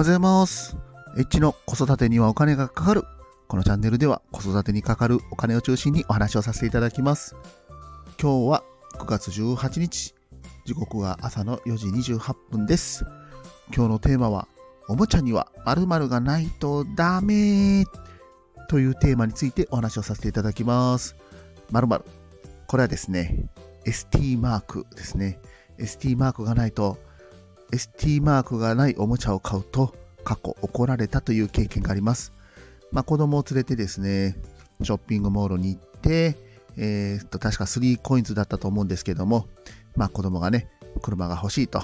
ございます。エッチの子育てにはお金がかかる。このチャンネルでは子育てにかかるお金を中心にお話をさせていただきます。今日は9月18日。時刻は朝の4時28分です。今日のテーマは、おもちゃには〇〇がないとダメというテーマについてお話をさせていただきます。〇〇。これはですね、ST マークですね。ST マークがないと ST マークがないおもちゃを買うと過去怒られたという経験があります。まあ、子供を連れてですね、ショッピングモールに行って、えー、っと、確か3コインズだったと思うんですけども、まあ子供がね、車が欲しいと、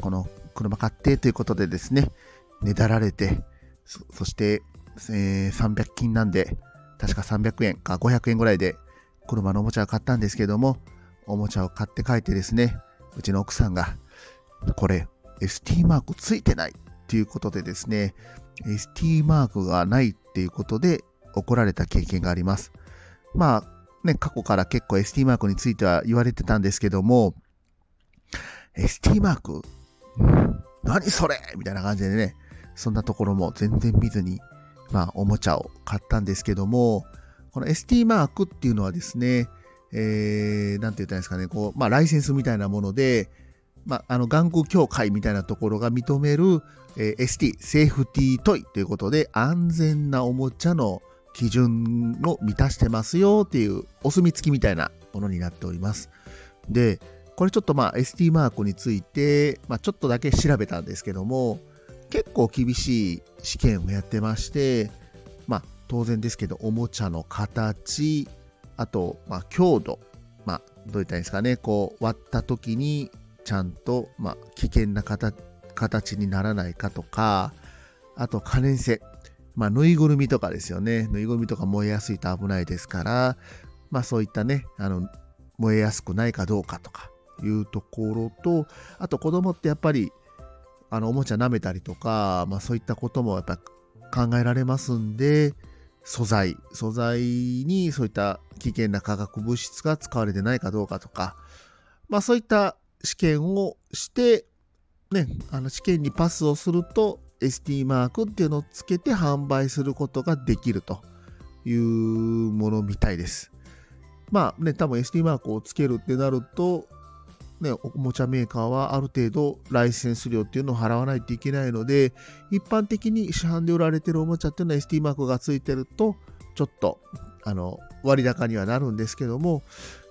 この車買ってということでですね、ねだられて、そそして、えー300均なんで、確か300円か500円ぐらいで車のおもちゃを買ったんですけども、おもちゃを買って帰ってですね、うちの奥さんが、これ、ST マークついてないっていうことでですね、ST マークがないっていうことで怒られた経験があります。まあね、過去から結構 ST マークについては言われてたんですけども、ST マーク何それみたいな感じでね、そんなところも全然見ずに、まあおもちゃを買ったんですけども、この ST マークっていうのはですね、えー、なんて言ったらいいんですかね、こう、まあライセンスみたいなもので、まあ、あの、玩具協会みたいなところが認める、えー ST、セーフティートイということで、安全なおもちゃの基準を満たしてますよっていう、お墨付きみたいなものになっております。で、これちょっとまあ ST マークについて、まあ、ちょっとだけ調べたんですけども、結構厳しい試験をやってまして、まあ、当然ですけど、おもちゃの形、あと、まあ、強度、まあ、どういったんですかね、こう、割った時に、ちゃんと、まあ、危険な形にならないかとか、あと可燃性。まあ、ぬいぐるみとかですよね。ぬいぐるみとか燃えやすいと危ないですから、まあ、そういったね、あの、燃えやすくないかどうかとかいうところと、あと子供ってやっぱり、あの、おもちゃ舐めたりとか、まあ、そういったこともやっぱ考えられますんで、素材、素材にそういった危険な化学物質が使われてないかどうかとか、まあ、そういった試験をして、ね、あの試験にパスをすると ST マークっていうのをつけて販売することができるというものみたいです。まあね、多分 ST マークをつけるってなると、ね、おもちゃメーカーはある程度ライセンス料っていうのを払わないといけないので、一般的に市販で売られてるおもちゃっていうのは ST マークがついてると、ちょっとあの割高にはなるんですけども、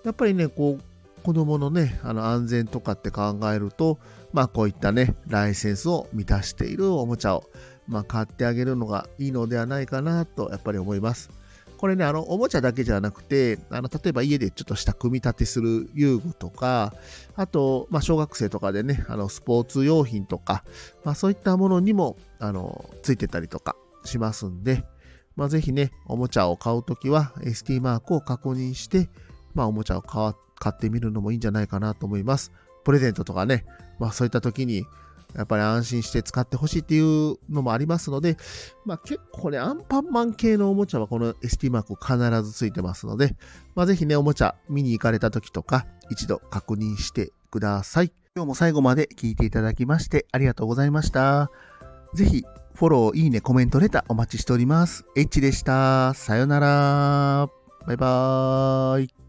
やっぱりね、こう、子供のね、あの安全とかって考えると、まあこういったね、ライセンスを満たしているおもちゃを、まあ、買ってあげるのがいいのではないかなと、やっぱり思います。これね、あの、おもちゃだけじゃなくて、あの、例えば家でちょっとした組み立てする遊具とか、あと、まあ、小学生とかでね、あの、スポーツ用品とか、まあ、そういったものにも、あの、ついてたりとかしますんで、まあ、ぜひね、おもちゃを買うときは ST マークを確認して、まあ、おもちゃを買買ってみるのもいいんじゃないかなと思います。プレゼントとかね、まあ、そういった時に、やっぱり安心して使ってほしいっていうのもありますので、まあ、結構ね、アンパンマン系のおもちゃはこの ST マーク必ずついてますので、まあ、ぜひね、おもちゃ見に行かれた時とか、一度確認してください。今日も最後まで聞いていただきましてありがとうございました。ぜひ、フォロー、いいね、コメント、レターお待ちしております。H でした。さよなら。バイバーイ。